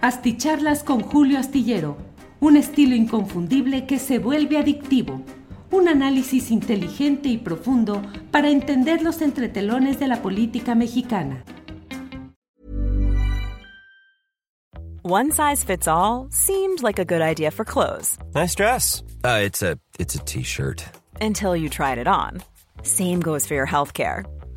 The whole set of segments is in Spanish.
Asticharlas con Julio Astillero, un estilo inconfundible que se vuelve adictivo. Un análisis inteligente y profundo para entender los entretelones de la política mexicana. One size fits all seemed like a good idea for clothes. Nice dress. Uh, it's a it's a t-shirt. Until you tried it on. Same goes for your healthcare.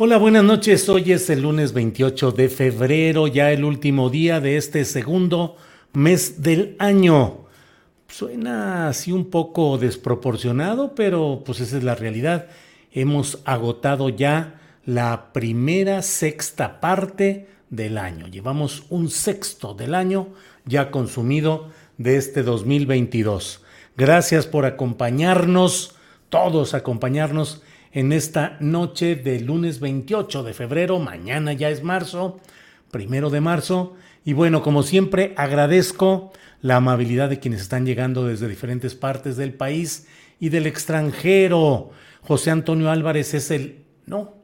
Hola, buenas noches. Hoy es el lunes 28 de febrero, ya el último día de este segundo mes del año. Suena así un poco desproporcionado, pero pues esa es la realidad. Hemos agotado ya la primera sexta parte del año. Llevamos un sexto del año ya consumido de este 2022. Gracias por acompañarnos, todos acompañarnos en esta noche de lunes 28 de febrero. Mañana ya es marzo, primero de marzo. Y bueno, como siempre, agradezco la amabilidad de quienes están llegando desde diferentes partes del país y del extranjero. José Antonio Álvarez es el, no,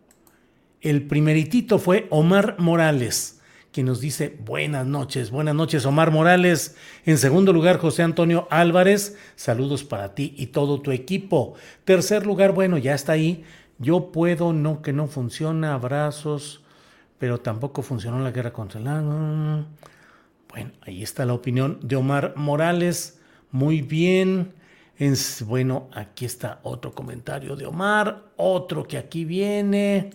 el primeritito fue Omar Morales quien nos dice buenas noches, buenas noches Omar Morales. En segundo lugar, José Antonio Álvarez, saludos para ti y todo tu equipo. Tercer lugar, bueno, ya está ahí. Yo puedo, no, que no funciona, abrazos, pero tampoco funcionó la guerra contra el... Bueno, ahí está la opinión de Omar Morales. Muy bien. bueno, aquí está otro comentario de Omar, otro que aquí viene.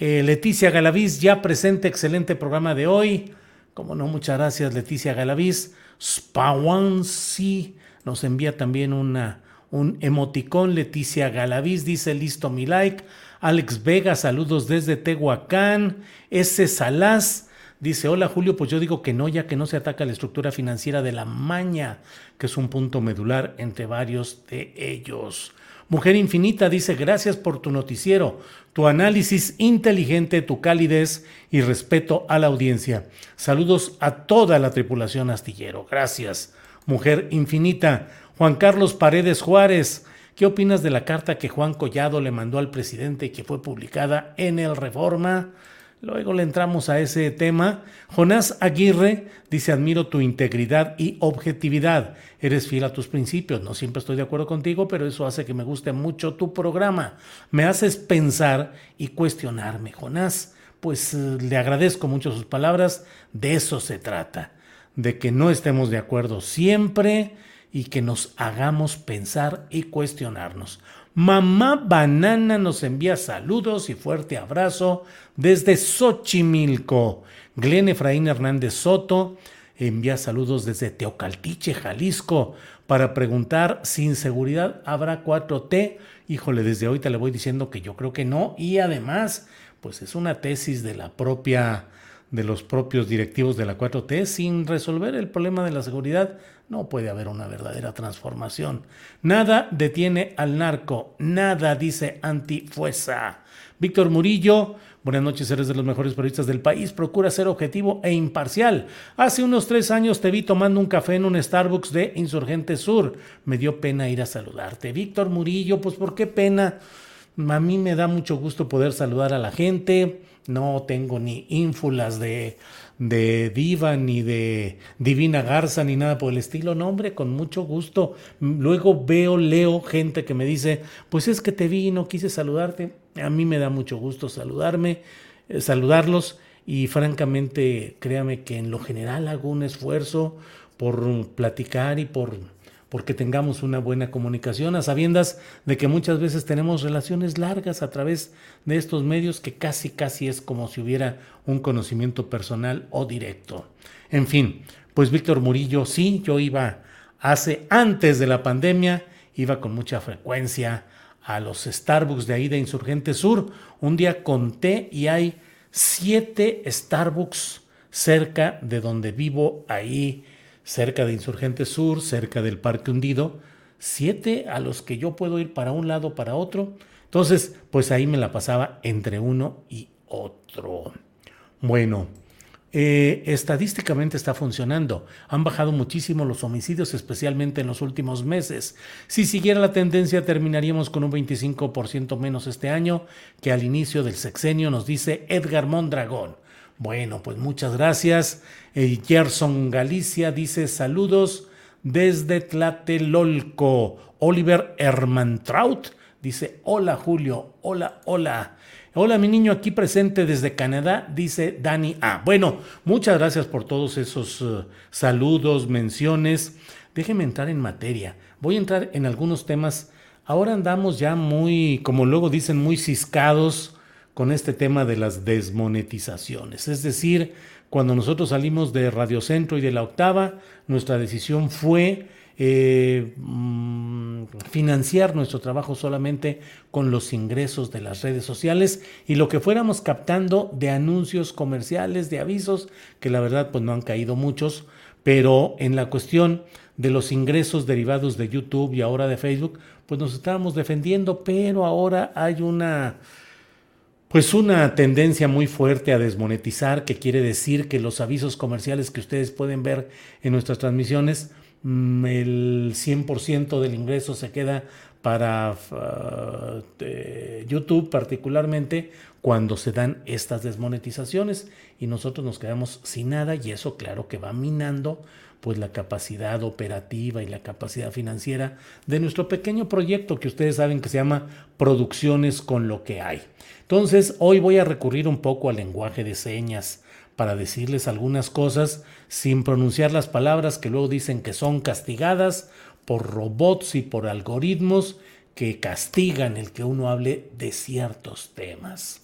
Eh, Leticia Galaviz, ya presente, excelente programa de hoy. Como no, muchas gracias, Leticia Galaviz. Spawansi nos envía también una, un emoticón. Leticia Galaviz dice: Listo mi like. Alex Vega, saludos desde Tehuacán. S. Salas dice: Hola Julio, pues yo digo que no, ya que no se ataca la estructura financiera de la maña, que es un punto medular entre varios de ellos. Mujer Infinita dice, gracias por tu noticiero, tu análisis inteligente, tu calidez y respeto a la audiencia. Saludos a toda la tripulación astillero. Gracias. Mujer Infinita. Juan Carlos Paredes Juárez. ¿Qué opinas de la carta que Juan Collado le mandó al presidente y que fue publicada en el Reforma? Luego le entramos a ese tema. Jonás Aguirre dice, admiro tu integridad y objetividad. Eres fiel a tus principios. No siempre estoy de acuerdo contigo, pero eso hace que me guste mucho tu programa. Me haces pensar y cuestionarme, Jonás. Pues eh, le agradezco mucho sus palabras. De eso se trata. De que no estemos de acuerdo siempre y que nos hagamos pensar y cuestionarnos. Mamá Banana nos envía saludos y fuerte abrazo desde Xochimilco. Glenn Efraín Hernández Soto envía saludos desde Teocaltiche, Jalisco, para preguntar si en seguridad habrá 4T. Híjole, desde ahorita le voy diciendo que yo creo que no. Y además, pues es una tesis de la propia de los propios directivos de la 4T, sin resolver el problema de la seguridad, no puede haber una verdadera transformación. Nada detiene al narco, nada dice Antifuesa. Víctor Murillo, buenas noches, eres de los mejores periodistas del país, procura ser objetivo e imparcial. Hace unos tres años te vi tomando un café en un Starbucks de Insurgente Sur. Me dio pena ir a saludarte. Víctor Murillo, pues ¿por qué pena? A mí me da mucho gusto poder saludar a la gente no tengo ni ínfulas de, de diva, ni de divina garza, ni nada por el estilo. No, hombre, con mucho gusto. Luego veo, leo gente que me dice, pues es que te vi y no quise saludarte. A mí me da mucho gusto saludarme, eh, saludarlos y francamente créame que en lo general hago un esfuerzo por platicar y por porque tengamos una buena comunicación, a sabiendas de que muchas veces tenemos relaciones largas a través de estos medios que casi casi es como si hubiera un conocimiento personal o directo. En fin, pues Víctor Murillo, sí, yo iba hace antes de la pandemia, iba con mucha frecuencia a los Starbucks de ahí de Insurgente Sur. Un día conté y hay siete Starbucks cerca de donde vivo, ahí cerca de Insurgente Sur, cerca del Parque Hundido, siete a los que yo puedo ir para un lado, para otro. Entonces, pues ahí me la pasaba entre uno y otro. Bueno, eh, estadísticamente está funcionando. Han bajado muchísimo los homicidios, especialmente en los últimos meses. Si siguiera la tendencia, terminaríamos con un 25% menos este año que al inicio del sexenio, nos dice Edgar Mondragón. Bueno, pues muchas gracias. Eh, Gerson Galicia dice saludos desde Tlatelolco. Oliver Hermantraut dice hola Julio, hola, hola. Hola mi niño aquí presente desde Canadá, dice Dani A. Bueno, muchas gracias por todos esos eh, saludos, menciones. Déjenme entrar en materia. Voy a entrar en algunos temas. Ahora andamos ya muy, como luego dicen, muy ciscados con este tema de las desmonetizaciones. Es decir, cuando nosotros salimos de Radio Centro y de la octava, nuestra decisión fue eh, mm, financiar nuestro trabajo solamente con los ingresos de las redes sociales y lo que fuéramos captando de anuncios comerciales, de avisos, que la verdad pues no han caído muchos, pero en la cuestión de los ingresos derivados de YouTube y ahora de Facebook, pues nos estábamos defendiendo, pero ahora hay una pues una tendencia muy fuerte a desmonetizar, que quiere decir que los avisos comerciales que ustedes pueden ver en nuestras transmisiones, mm, el 100% del ingreso se queda para uh, YouTube particularmente cuando se dan estas desmonetizaciones. Y nosotros nos quedamos sin nada y eso claro que va minando pues la capacidad operativa y la capacidad financiera de nuestro pequeño proyecto que ustedes saben que se llama Producciones con lo que hay. Entonces, hoy voy a recurrir un poco al lenguaje de señas para decirles algunas cosas sin pronunciar las palabras que luego dicen que son castigadas por robots y por algoritmos que castigan el que uno hable de ciertos temas.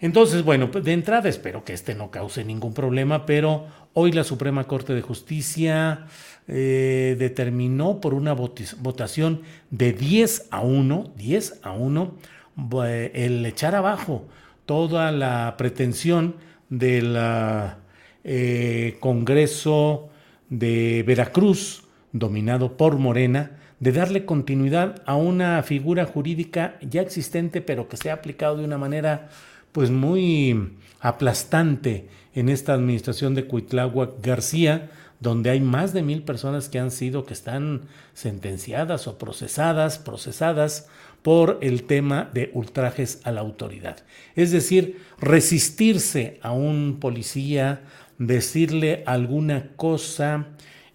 Entonces, bueno, de entrada espero que este no cause ningún problema, pero hoy la Suprema Corte de Justicia eh, determinó por una votación de 10 a 1, 10 a 1, el echar abajo toda la pretensión del eh, Congreso de Veracruz, dominado por Morena, de darle continuidad a una figura jurídica ya existente, pero que se ha aplicado de una manera pues muy aplastante en esta administración de Cuitláhuac García, donde hay más de mil personas que han sido, que están sentenciadas o procesadas, procesadas por el tema de ultrajes a la autoridad. Es decir, resistirse a un policía, decirle alguna cosa,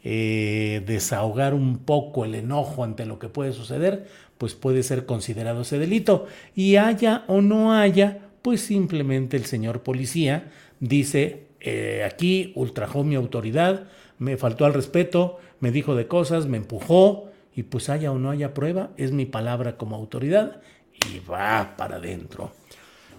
eh, desahogar un poco el enojo ante lo que puede suceder, pues puede ser considerado ese delito. Y haya o no haya, pues simplemente el señor policía dice, eh, aquí ultrajó mi autoridad, me faltó al respeto, me dijo de cosas, me empujó, y pues haya o no haya prueba, es mi palabra como autoridad y va para adentro.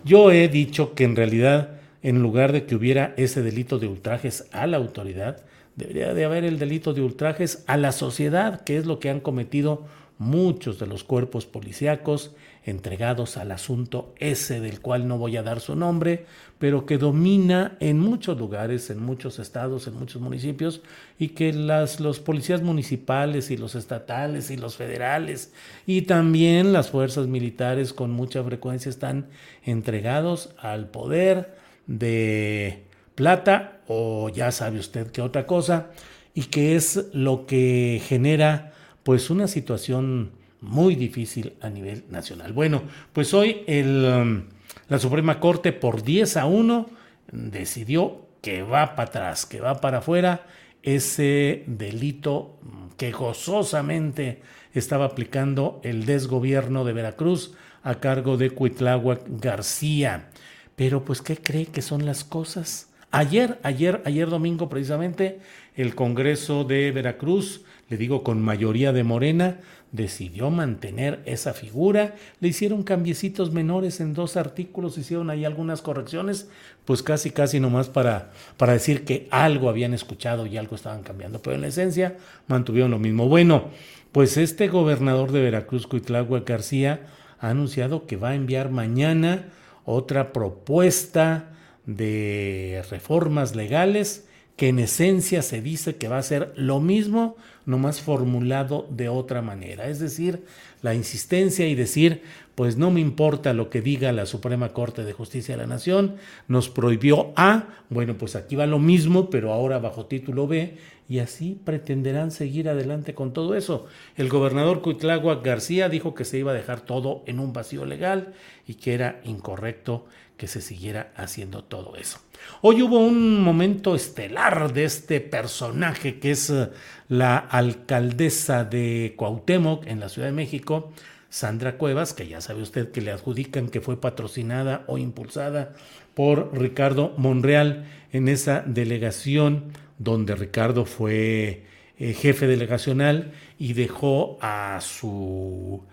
Yo he dicho que en realidad, en lugar de que hubiera ese delito de ultrajes a la autoridad, debería de haber el delito de ultrajes a la sociedad, que es lo que han cometido muchos de los cuerpos policíacos entregados al asunto ese del cual no voy a dar su nombre, pero que domina en muchos lugares, en muchos estados, en muchos municipios, y que las, los policías municipales y los estatales y los federales y también las fuerzas militares con mucha frecuencia están entregados al poder de plata o ya sabe usted qué otra cosa, y que es lo que genera pues una situación muy difícil a nivel nacional. Bueno, pues hoy el, um, la Suprema Corte por 10 a 1 decidió que va para atrás, que va para afuera ese delito que gozosamente estaba aplicando el desgobierno de Veracruz a cargo de Cuitláhuac García. Pero pues, ¿qué cree que son las cosas? Ayer, ayer, ayer domingo precisamente, el Congreso de Veracruz, le digo con mayoría de Morena, decidió mantener esa figura, le hicieron cambiecitos menores en dos artículos, hicieron ahí algunas correcciones, pues casi, casi nomás para, para decir que algo habían escuchado y algo estaban cambiando, pero en la esencia mantuvieron lo mismo. Bueno, pues este gobernador de Veracruz, Cuitlagua García, ha anunciado que va a enviar mañana otra propuesta de reformas legales que en esencia se dice que va a ser lo mismo, nomás formulado de otra manera. Es decir, la insistencia y decir, pues no me importa lo que diga la Suprema Corte de Justicia de la Nación, nos prohibió A, bueno, pues aquí va lo mismo, pero ahora bajo título B, y así pretenderán seguir adelante con todo eso. El gobernador Cuitlagua García dijo que se iba a dejar todo en un vacío legal y que era incorrecto que se siguiera haciendo todo eso. Hoy hubo un momento estelar de este personaje que es eh, la alcaldesa de Cuauhtémoc en la Ciudad de México, Sandra Cuevas, que ya sabe usted que le adjudican que fue patrocinada o impulsada por Ricardo Monreal en esa delegación donde Ricardo fue eh, jefe delegacional y dejó a su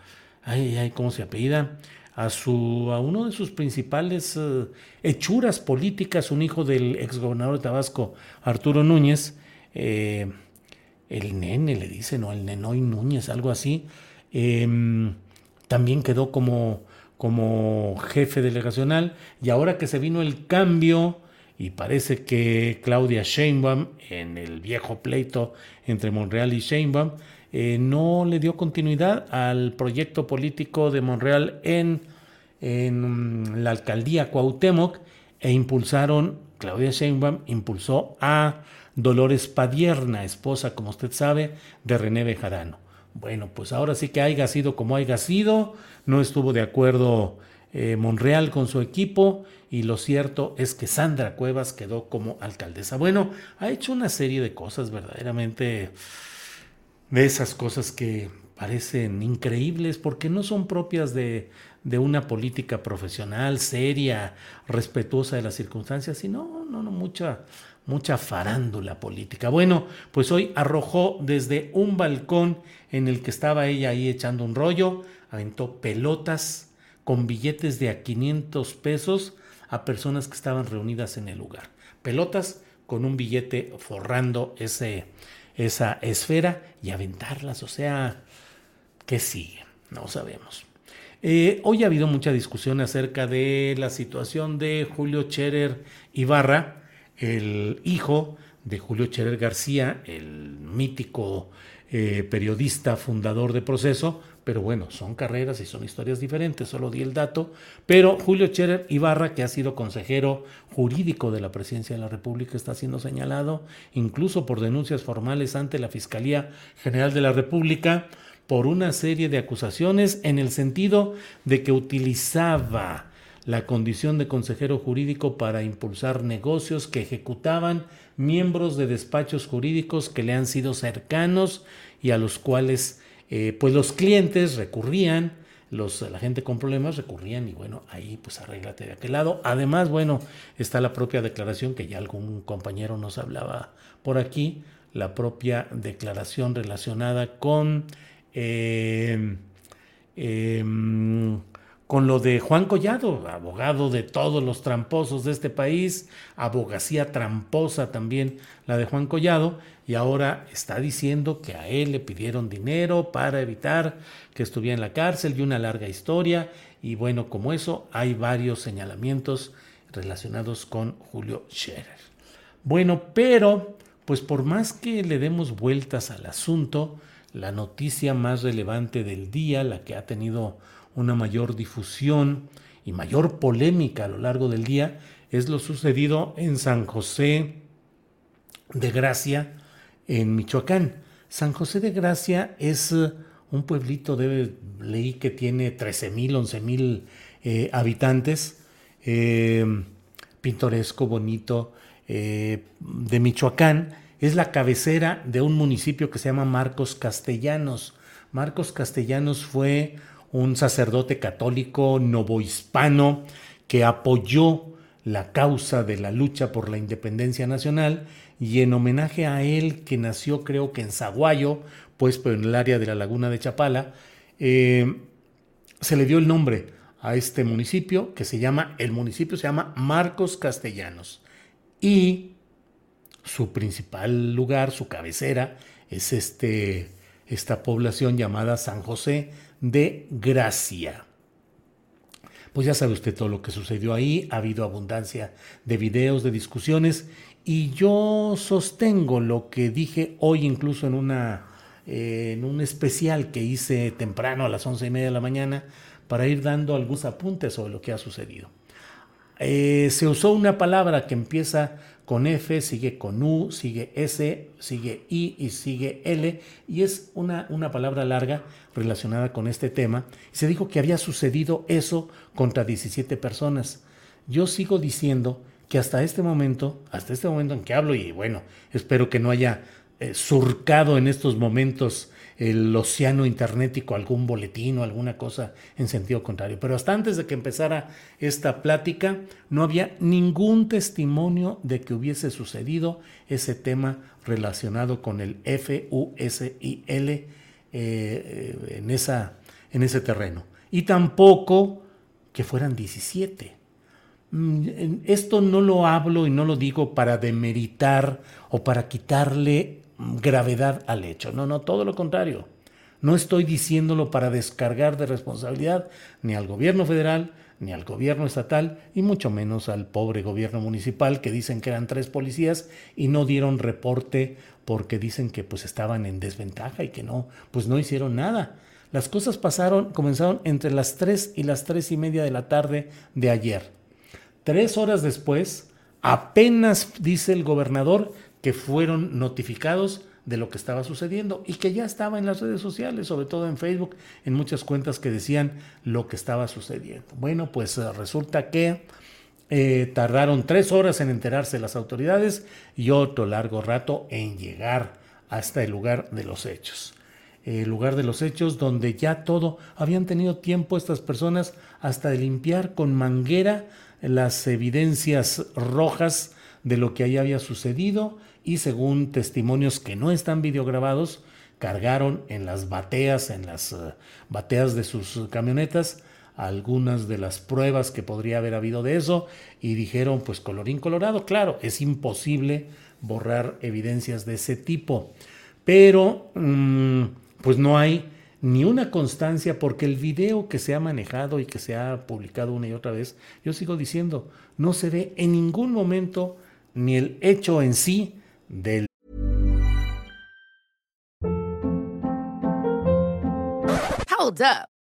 ay, ay, ¿cómo se apellida? A, su, a uno de sus principales eh, hechuras políticas, un hijo del exgobernador de Tabasco, Arturo Núñez, eh, el nene le dicen, o el Nenoy Núñez, algo así, em, también quedó como, como jefe delegacional. Y ahora que se vino el cambio y parece que Claudia Sheinbaum en el viejo pleito entre Monreal y Sheinbaum eh, no le dio continuidad al proyecto político de Monreal en, mm, la alcaldía Cuauhtémoc e impulsaron, Claudia Sheinbaum impulsó a Dolores Padierna, esposa, como usted sabe, de René Bejarano. Bueno, pues ahora sí que haya sido como haya sido, no estuvo de acuerdo eh, Monreal con su equipo y lo cierto es que Sandra Cuevas quedó como alcaldesa. Bueno, ha hecho una serie de cosas verdaderamente de esas cosas que parecen increíbles porque no son propias de, de una política profesional seria, respetuosa de las circunstancias, sino no, no, mucha, mucha farándula política. Bueno, pues hoy arrojó desde un balcón en el que estaba ella ahí echando un rollo, aventó pelotas con billetes de a 500 pesos a personas que estaban reunidas en el lugar. Pelotas con un billete forrando ese, esa esfera y aventarlas. O sea, ¿qué sigue? No sabemos. Eh, hoy ha habido mucha discusión acerca de la situación de Julio Cherer Ibarra, el hijo de Julio Cherer García, el mítico eh, periodista fundador de Proceso, pero bueno, son carreras y son historias diferentes, solo di el dato, pero Julio Cherer Ibarra, que ha sido consejero jurídico de la Presidencia de la República, está siendo señalado incluso por denuncias formales ante la Fiscalía General de la República por una serie de acusaciones en el sentido de que utilizaba la condición de consejero jurídico para impulsar negocios que ejecutaban miembros de despachos jurídicos que le han sido cercanos y a los cuales eh, pues los clientes recurrían, los, la gente con problemas recurrían y bueno, ahí pues arréglate de aquel lado. Además, bueno, está la propia declaración que ya algún compañero nos hablaba por aquí, la propia declaración relacionada con... Eh, em, con lo de Juan Collado, abogado de todos los tramposos de este país, abogacía tramposa también la de Juan Collado, y ahora está diciendo que a él le pidieron dinero para evitar que estuviera en la cárcel y una larga historia, y bueno, como eso hay varios señalamientos relacionados con Julio Scherer. Bueno, pero pues por más que le demos vueltas al asunto, la noticia más relevante del día, la que ha tenido una mayor difusión y mayor polémica a lo largo del día es lo sucedido en San José de Gracia, en Michoacán. San José de Gracia es eh, un pueblito, de, leí que tiene 13 mil, 11 mil eh, habitantes, eh, pintoresco, bonito, de Michoacán. Es la cabecera de un municipio que se llama Marcos Castellanos. Marcos Castellanos fue un sacerdote católico novohispano que apoyó la causa de la lucha por la independencia nacional y en homenaje a él que nació creo que en Zaguayo, pues pero en el área de la laguna de Chapala, eh, se le dio el nombre a este municipio que se llama, el municipio se llama Marcos Castellanos y su principal lugar, su cabecera, es este, esta población llamada San José de Gracia. Pues ya sabe usted todo lo que sucedió ahí, ha habido abundancia de videos, de discusiones, y yo sostengo lo que dije hoy incluso en, una, eh, en un especial que hice temprano a las once y media de la mañana para ir dando algunos apuntes sobre lo que ha sucedido. Eh, se usó una palabra que empieza con F, sigue con U, sigue S, sigue I y sigue L, y es una, una palabra larga relacionada con este tema. Se dijo que había sucedido eso contra 17 personas. Yo sigo diciendo que hasta este momento, hasta este momento en que hablo, y bueno, espero que no haya eh, surcado en estos momentos el océano internetico algún boletín o alguna cosa en sentido contrario. Pero hasta antes de que empezara esta plática, no había ningún testimonio de que hubiese sucedido ese tema relacionado con el FUSIL eh, eh, en, esa, en ese terreno. Y tampoco que fueran 17. Mm, esto no lo hablo y no lo digo para demeritar o para quitarle gravedad al hecho. No, no, todo lo contrario. No estoy diciéndolo para descargar de responsabilidad ni al gobierno federal, ni al gobierno estatal, y mucho menos al pobre gobierno municipal que dicen que eran tres policías y no dieron reporte porque dicen que pues estaban en desventaja y que no, pues no hicieron nada. Las cosas pasaron, comenzaron entre las tres y las tres y media de la tarde de ayer. Tres horas después, apenas dice el gobernador, que fueron notificados de lo que estaba sucediendo y que ya estaba en las redes sociales, sobre todo en Facebook, en muchas cuentas que decían lo que estaba sucediendo. Bueno, pues eh, resulta que eh, tardaron tres horas en enterarse las autoridades y otro largo rato en llegar hasta el lugar de los hechos. El lugar de los hechos donde ya todo, habían tenido tiempo estas personas hasta de limpiar con manguera las evidencias rojas de lo que ahí había sucedido y según testimonios que no están videograbados, cargaron en las bateas, en las eh, bateas de sus camionetas, algunas de las pruebas que podría haber habido de eso y dijeron, pues colorín colorado, claro, es imposible borrar evidencias de ese tipo, pero mm, pues no hay ni una constancia porque el video que se ha manejado y que se ha publicado una y otra vez, yo sigo diciendo, no se ve en ningún momento ni el hecho en sí del.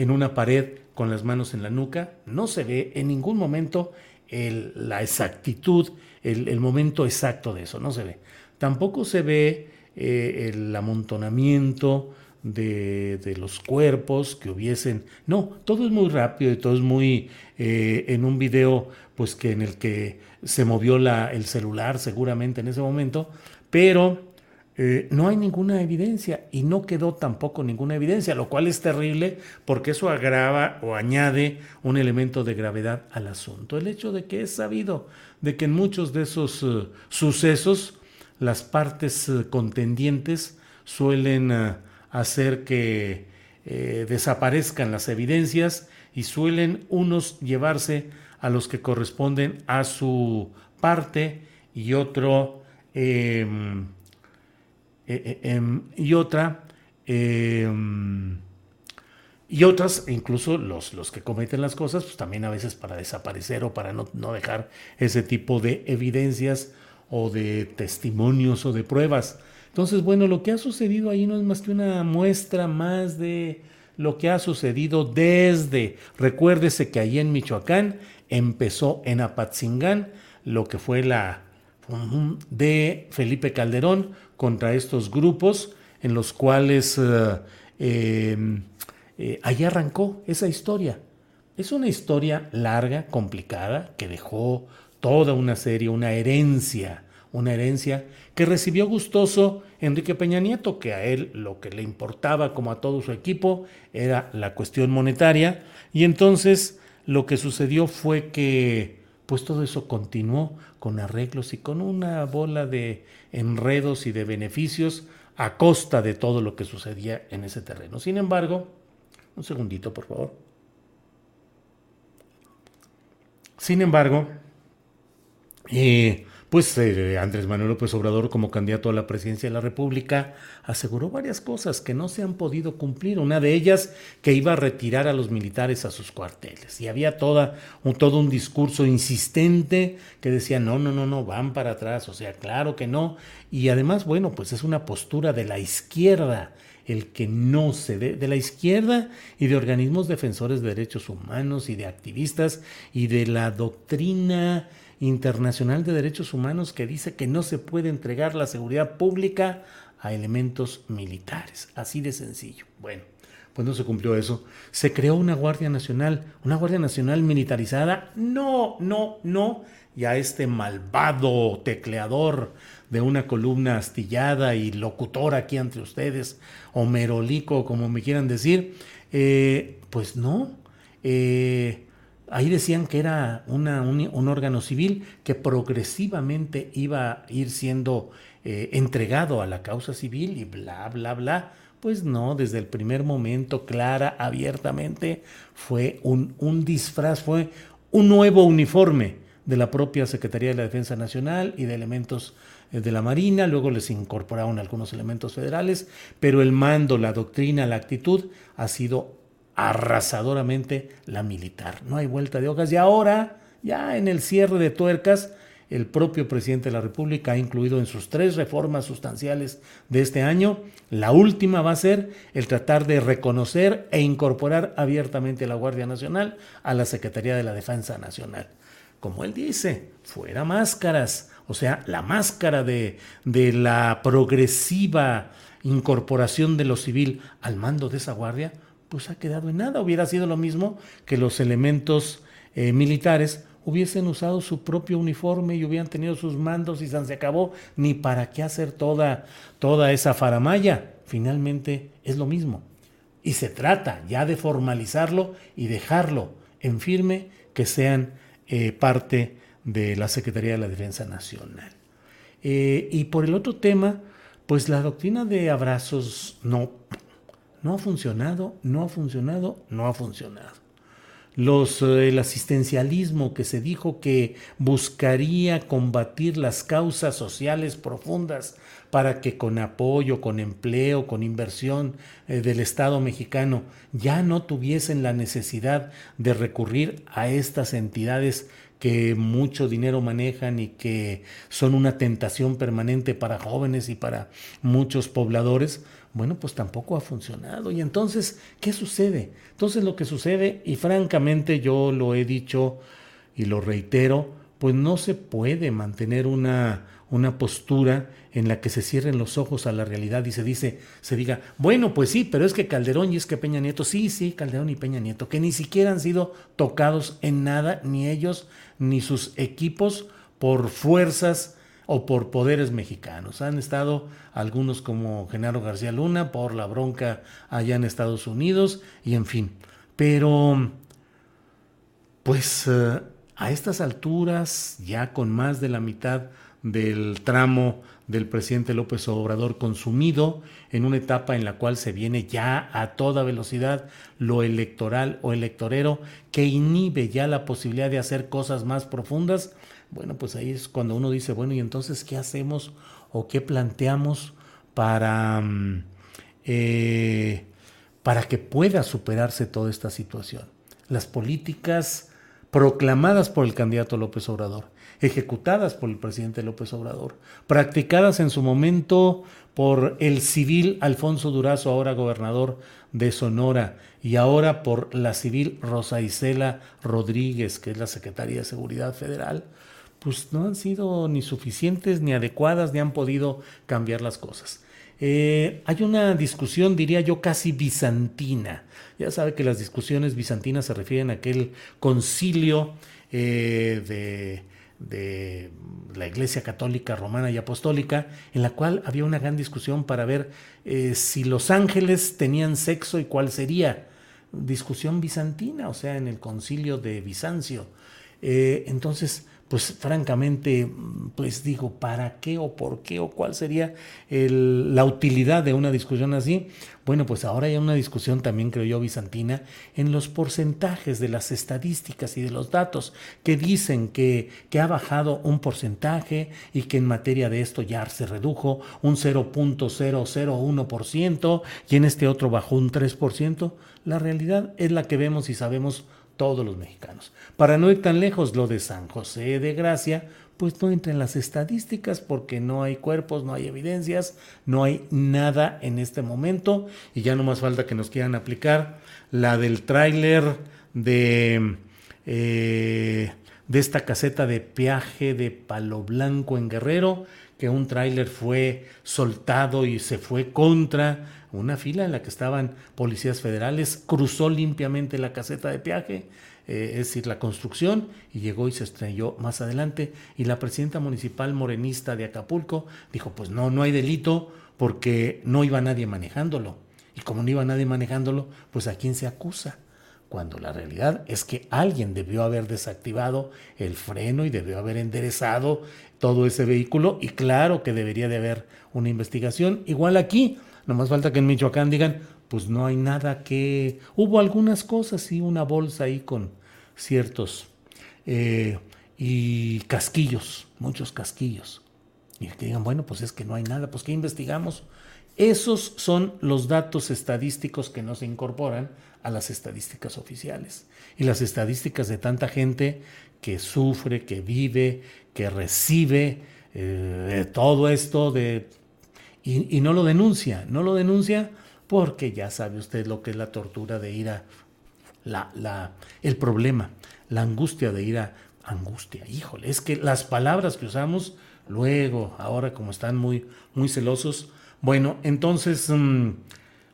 en una pared con las manos en la nuca, no se ve en ningún momento la exactitud, el, momento exacto de eso, no se ve. Tampoco se ve eh, el amontonamiento de, los cuerpos que hubiesen. No, todo es muy rápido y todo es muy eh, en un video, pues que en el que se movió la, el celular seguramente en ese momento, pero eh, no hay ninguna evidencia y no quedó tampoco ninguna evidencia, lo cual es terrible porque eso agrava o añade un elemento de gravedad al asunto. El hecho de que es sabido de que en muchos de esos eh, sucesos las partes eh, contendientes suelen hacer que eh, desaparezcan las evidencias y suelen unos llevarse a los que corresponden a su parte y otro em, eh, em, y otra em, y otras, incluso los, los que cometen las cosas, pues también a veces para desaparecer o para no, no dejar ese tipo de evidencias o de testimonios o de pruebas. Entonces, bueno, lo que ha sucedido ahí no es más que una muestra más de lo que ha sucedido desde, recuérdese que allí en Michoacán empezó en Apatzingán lo que fue la de Felipe Calderón contra estos grupos en los cuales eh, em, eh, ahí arrancó esa historia. Es una historia larga, complicada, que dejó toda una serie, una herencia, una herencia que recibió gustoso Enrique Peña Nieto, que a él lo que le importaba, como a todo su equipo, era la cuestión monetaria. Y entonces lo que sucedió fue que pues todo eso continuó con arreglos y con una bola de enredos y de beneficios a costa de todo lo que sucedía en ese terreno. Sin embargo, un segundito, por favor. Sin embargo, eh, pues eh, Andrés Manuel López Obrador como candidato a la presidencia de la República aseguró varias cosas que no se han podido cumplir. Una de ellas que iba a retirar a los militares a sus cuarteles. Y había toda, un, todo un discurso insistente que decía, no, no, no, no, van para atrás. O sea, claro que no. Y además, bueno, pues es una postura de la izquierda el que no se dé, de la izquierda y de organismos defensores de derechos humanos y de activistas y de la doctrina internacional de derechos humanos que dice que no se puede entregar la seguridad pública a elementos militares. Así de sencillo. Bueno, pues no se cumplió eso. Se creó una Guardia Nacional, una Guardia Nacional militarizada. No, no, no. Y a este malvado tecleador de una columna astillada y locutor aquí entre ustedes, o merolico, como me quieran decir, eh, pues no. Eh, ahí decían que era un, órgano civil que progresivamente iba a ir siendo eh, entregado a la causa civil y bla, bla, bla. Pues no, desde el primer momento, clara, abiertamente, fue un, un disfraz, fue un nuevo uniforme de la propia Secretaría de la Defensa Nacional y de elementos eh, de la Marina, luego les incorporaron algunos elementos federales, pero el mando, la doctrina, la actitud ha sido arrasadoramente la militar. No hay vuelta de hojas y ahora, ya en el cierre de tuercas, el propio presidente de la República ha incluido en sus tres reformas sustanciales de este año. La última va a ser el tratar de reconocer e incorporar abiertamente a la Guardia Nacional a la Secretaría de la Defensa Nacional. Como él dice, fuera máscaras, o sea, la máscara de, de la progresiva incorporación de lo civil al mando de esa guardia, pues ha quedado en nada. Hubiera sido lo mismo que los elementos eh, militares hubiesen usado su propio uniforme y hubieran tenido sus mandos y se acabó, ni para qué hacer toda, toda esa faramaya. Finalmente es lo mismo. Y se trata ya de formalizarlo y dejarlo en firme que sean eh, parte de la Secretaría de la Defensa Nacional. Eh, y por el otro tema, pues la doctrina de abrazos no, no ha funcionado, no ha funcionado, no ha funcionado. Los, eh, el asistencialismo que se dijo que buscaría combatir las causas sociales profundas para que con apoyo, con empleo, con inversión eh, del Estado mexicano ya no tuviesen la necesidad de recurrir a estas entidades que mucho dinero manejan y que son una tentación permanente para jóvenes y para muchos pobladores, bueno, pues tampoco ha funcionado. Y entonces, ¿qué sucede? Entonces lo que sucede, y francamente yo lo he dicho y lo reitero, pues no se puede mantener una, una postura en la que se cierren los ojos a la realidad y se dice, se diga, bueno, pues sí, pero es que Calderón y es que Peña Nieto, sí, sí, Calderón y Peña Nieto, que ni siquiera han sido tocados en nada, ni ellos ni sus equipos por fuerzas o por poderes mexicanos. Han estado algunos como Genaro García Luna por la bronca allá en Estados Unidos y en fin. Pero, pues eh, a estas alturas, ya con más de la mitad del tramo del presidente López Obrador consumido en una etapa en la cual se viene ya a toda velocidad lo electoral o electorero que inhibe ya la posibilidad de hacer cosas más profundas, bueno, pues ahí es cuando uno dice, bueno, ¿y entonces qué hacemos o qué planteamos para, mm, eh, para que pueda superarse toda esta situación? Las políticas proclamadas por el candidato López Obrador ejecutadas por el presidente López Obrador, practicadas en su momento por el civil Alfonso Durazo, ahora gobernador de Sonora, y ahora por la civil Rosa Isela Rodríguez, que es la Secretaría de Seguridad Federal, pues no han sido ni suficientes ni adecuadas, ni han podido cambiar las cosas. Eh, hay una discusión, diría yo, casi bizantina. Ya sabe que las discusiones bizantinas se refieren a aquel concilio eh, de de la Iglesia Católica Romana y Apostólica, en la cual había una gran discusión para ver eh, si los ángeles tenían sexo y cuál sería. Discusión bizantina, o sea, en el concilio de Bizancio. Entonces, pues francamente, pues digo, ¿para qué o por qué o cuál sería la utilidad de una discusión así? Bueno, pues ahora hay una discusión también, creo yo, bizantina, en los porcentajes de las estadísticas y de los datos que dicen que, que ha bajado un porcentaje y que en materia de esto ya se redujo un 0.001% y en este otro bajó un 3%. La realidad es la que vemos y sabemos todos los mexicanos. Para no ir tan lejos, lo de San José de Gracia, pues no entra en las estadísticas porque no hay cuerpos, no hay evidencias, no hay nada en este momento y ya no más falta que nos quieran aplicar la del tráiler de, eh, de esta caseta de peaje de Palo Blanco en Guerrero, que un tráiler fue soltado y se fue contra una fila en la que estaban policías federales, cruzó limpiamente la caseta de peaje, eh, es decir, la construcción, y llegó y se estrelló más adelante. Y la presidenta municipal morenista de Acapulco dijo, pues no, no hay delito porque no iba nadie manejándolo. Y como no iba nadie manejándolo, pues a quién se acusa cuando la realidad es que alguien debió haber desactivado el freno y debió haber enderezado todo ese vehículo y claro que debería de haber una investigación. Igual aquí, no más falta que en Michoacán digan, pues no hay nada que... Hubo algunas cosas, sí, una bolsa ahí con ciertos... Eh, y casquillos, muchos casquillos. Y que digan, bueno, pues es que no hay nada, pues ¿qué investigamos? Esos son los datos estadísticos que no se incorporan a las estadísticas oficiales. Y las estadísticas de tanta gente que sufre, que vive, que recibe eh, todo esto de y, no lo denuncia, no lo denuncia porque ya sabe usted lo que es la tortura de ir a la, la, el problema, la angustia de ir a angustia. Híjole, es que las palabras que usamos luego, ahora como están muy, muy celosos, bueno, entonces, mm,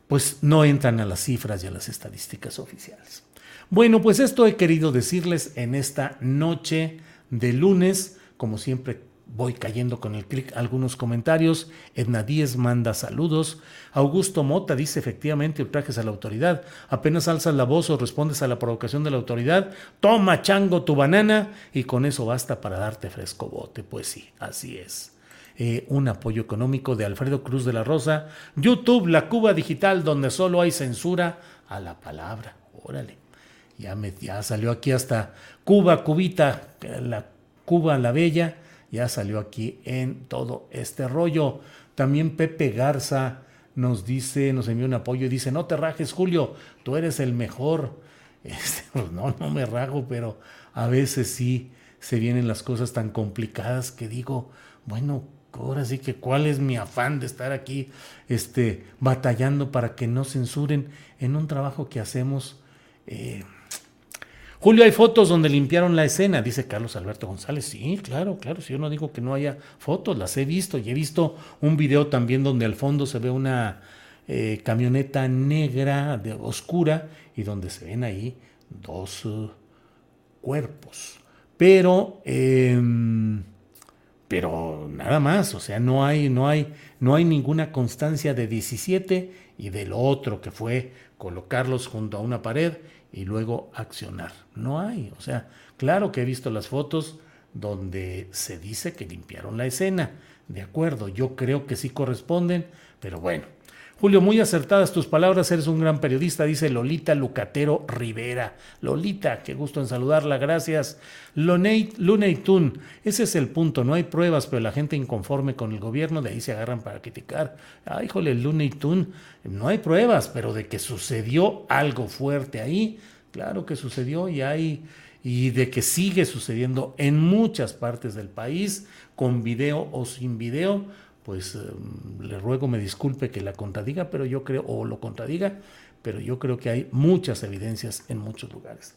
pues no entran a las cifras y a las estadísticas oficiales. Bueno, pues esto he querido decirles en esta noche de lunes, como siempre voy cayendo con el clic algunos comentarios. Edna Díez manda saludos. Augusto Mota dice efectivamente ultrajes a la autoridad. Apenas alzas la voz o respondes a la provocación de la autoridad, toma chango tu banana y con eso basta para darte fresco bote. Pues sí, así es. Eh, un apoyo económico de Alfredo Cruz de la Rosa. YouTube, la Cuba digital, donde solo hay censura a la palabra. Órale. Ya, me, ya salió aquí hasta Cuba, Cubita, la Cuba la Bella ya salió aquí en todo este rollo. También Pepe Garza nos dice, nos envió un apoyo y dice, no te rajes Julio, tú eres el mejor. Este, pues no, no me rajo, pero a veces sí se vienen las cosas tan complicadas que digo, bueno, ahora sí que cuál es mi afán de estar aquí este, batallando para que no censuren en un trabajo que hacemos. Eh, Julio, hay fotos donde limpiaron la escena, dice Carlos Alberto González. Sí, claro, claro. Si yo no digo que no haya fotos, las he visto. Y he visto un video también donde al fondo se ve una eh, camioneta negra, de, oscura, y donde se ven ahí dos uh, cuerpos. Pero, em, pero nada más. O sea, no hay, no hay, no hay ninguna constancia de 17 y del otro que fue colocarlos junto a una pared y luego accionar. No hay. O sea, claro que he visto las fotos donde se dice que limpiaron la escena. De acuerdo, yo creo que sí corresponden, pero bueno. Julio, muy acertadas tus palabras, eres un gran periodista, dice Lolita Lucatero Rivera. Lolita, qué gusto en saludarla, gracias. Luneitun, ese es el punto, no hay pruebas, pero la gente inconforme con el gobierno, de ahí se agarran para criticar. Ay, híjole, Luneitun, no hay pruebas, pero de que sucedió algo fuerte ahí, claro que sucedió y hay y de que sigue sucediendo en muchas partes del país, con video o sin video, pues em, le ruego me disculpe que la contradiga, pero yo creo, o lo contradiga, pero yo creo que hay muchas evidencias en muchos lugares.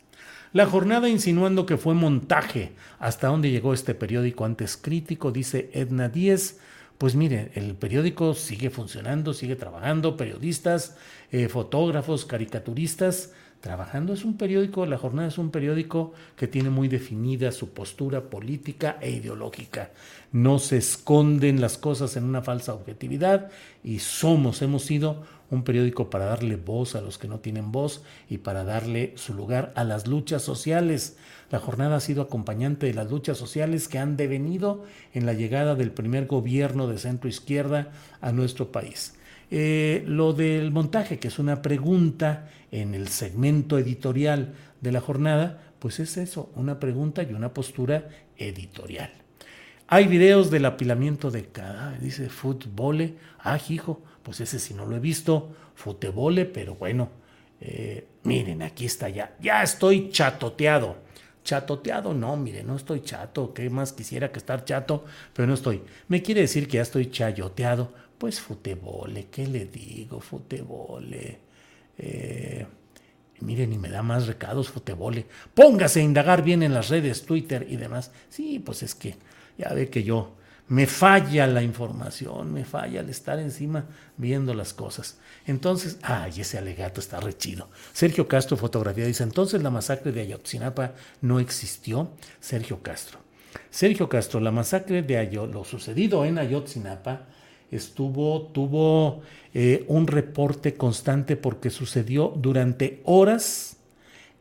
La jornada insinuando que fue montaje, hasta dónde llegó este periódico antes crítico, dice Edna Díez. Pues mire, el periódico sigue funcionando, sigue trabajando, periodistas, eh, fotógrafos, caricaturistas, trabajando. Es un periódico, La Jornada es un periódico que tiene muy definida su postura política e ideológica. No se esconden las cosas en una falsa objetividad y somos, hemos sido un periódico para darle voz a los que no tienen voz y para darle su lugar a las luchas sociales. La jornada ha sido acompañante de las luchas sociales que han devenido en la llegada del primer gobierno de centro izquierda a nuestro país. Eh, lo del montaje, que es una pregunta en el segmento editorial de la jornada, pues es eso, una pregunta y una postura editorial. Hay videos del apilamiento de cadáveres, dice fútbol. Ah, hijo, pues ese sí no lo he visto, futebole, pero bueno, eh, miren, aquí está ya, ya estoy chatoteado. Chatoteado, no, mire, no estoy chato, ¿qué más quisiera que estar chato? Pero no estoy. Me quiere decir que ya estoy chayoteado, pues futebole, ¿qué le digo? Futebole. Eh, miren, y me da más recados, futebole. Póngase a indagar bien en las redes, Twitter y demás. Sí, pues es que ya ve que yo me falla la información, me falla el estar encima viendo las cosas. Entonces, ay, ese alegato está rechido. Sergio Castro, fotografía, dice, entonces la masacre de Ayotzinapa no existió. Sergio Castro. Sergio Castro, la masacre de Ayotzinapa, lo sucedido en Ayotzinapa, estuvo, tuvo eh, un reporte constante porque sucedió durante horas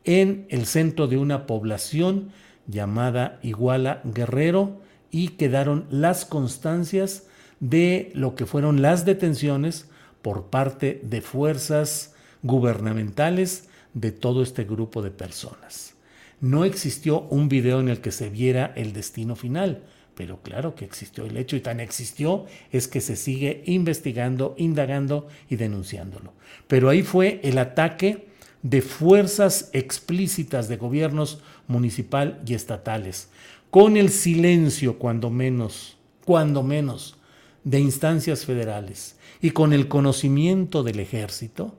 en el centro de una población llamada Iguala Guerrero y quedaron las constancias de lo que fueron las detenciones por parte de fuerzas gubernamentales de todo este grupo de personas. No existió un video en el que se viera el destino final, pero claro que existió el hecho y tan existió es que se sigue investigando, indagando y denunciándolo. Pero ahí fue el ataque de fuerzas explícitas de gobiernos municipal y estatales, con el silencio cuando menos, cuando menos, de instancias federales y con el conocimiento del ejército,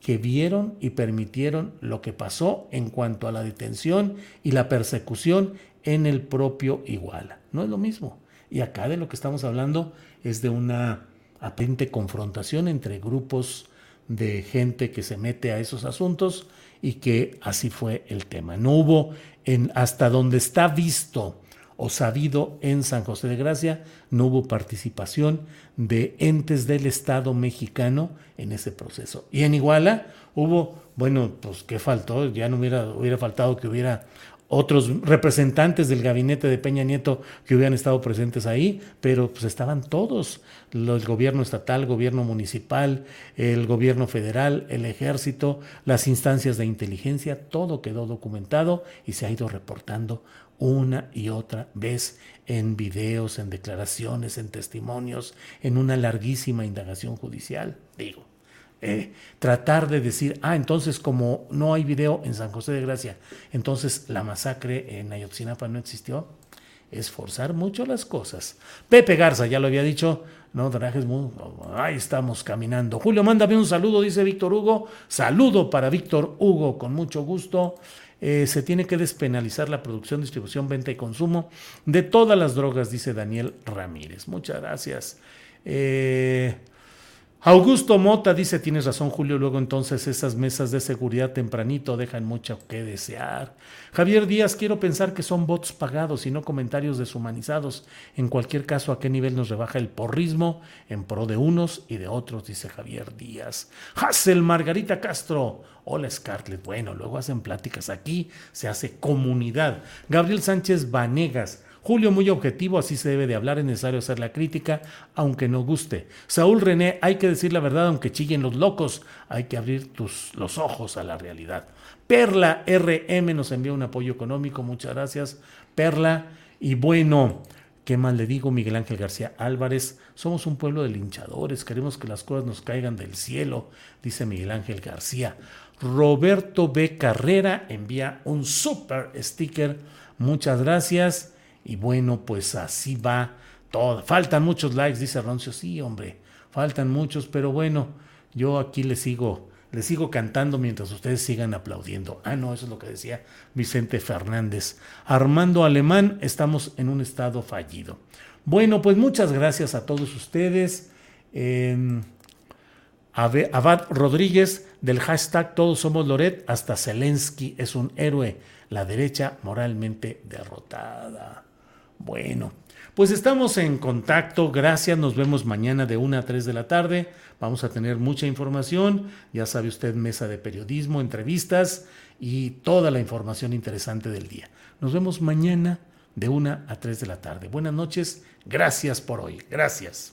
que vieron y permitieron lo que pasó en cuanto a la detención y la persecución en el propio Iguala. No es lo mismo. Y acá de lo que estamos hablando es de una aparente confrontación entre grupos de gente que se mete a esos asuntos y que así fue el tema. No hubo en hasta donde está visto o sabido en San José de Gracia, no hubo participación de entes del Estado mexicano en ese proceso. Y en Iguala hubo, bueno, pues qué faltó, ya no hubiera, hubiera faltado que hubiera otros representantes del gabinete de Peña Nieto que hubieran estado presentes ahí, pero pues estaban todos, el gobierno estatal, gobierno municipal, el gobierno federal, el ejército, las instancias de inteligencia, todo quedó documentado y se ha ido reportando una y otra vez en videos, en declaraciones, en testimonios, en una larguísima indagación judicial, digo. Eh, tratar de decir, ah, entonces como no hay video en San José de Gracia, entonces la masacre en Ayotzinapa no existió, es forzar mucho las cosas. Pepe Garza, ya lo había dicho, no, trajes muy, ahí estamos caminando. Julio, mándame un saludo, dice Víctor Hugo. Saludo para Víctor Hugo, con mucho gusto. Eh, se tiene que despenalizar la producción, distribución, venta y consumo de todas las drogas, dice Daniel Ramírez. Muchas gracias. Eh, Augusto Mota dice, tienes razón Julio, luego entonces esas mesas de seguridad tempranito dejan mucho que desear. Javier Díaz, quiero pensar que son bots pagados y no comentarios deshumanizados. En cualquier caso, ¿a qué nivel nos rebaja el porrismo en pro de unos y de otros? Dice Javier Díaz. Hassel Margarita Castro. Hola Scarlett. Bueno, luego hacen pláticas aquí, se hace comunidad. Gabriel Sánchez Vanegas. Julio muy objetivo, así se debe de hablar, es necesario hacer la crítica, aunque no guste. Saúl René, hay que decir la verdad, aunque chillen los locos, hay que abrir tus, los ojos a la realidad. Perla RM nos envía un apoyo económico, muchas gracias, Perla. Y bueno, ¿qué más le digo, Miguel Ángel García Álvarez? Somos un pueblo de linchadores, queremos que las cosas nos caigan del cielo, dice Miguel Ángel García. Roberto B. Carrera envía un super sticker, muchas gracias. Y bueno, pues así va todo. Faltan muchos likes, dice Roncio. Sí, hombre, faltan muchos, pero bueno, yo aquí le sigo, le sigo cantando mientras ustedes sigan aplaudiendo. Ah, no, eso es lo que decía Vicente Fernández. Armando Alemán, estamos en un estado fallido. Bueno, pues muchas gracias a todos ustedes. Eh, Abad Rodríguez del hashtag Todos somos Loret hasta Zelensky es un héroe. La derecha moralmente derrotada. Bueno, pues estamos en contacto. Gracias. Nos vemos mañana de 1 a 3 de la tarde. Vamos a tener mucha información. Ya sabe usted, mesa de periodismo, entrevistas y toda la información interesante del día. Nos vemos mañana de 1 a 3 de la tarde. Buenas noches. Gracias por hoy. Gracias.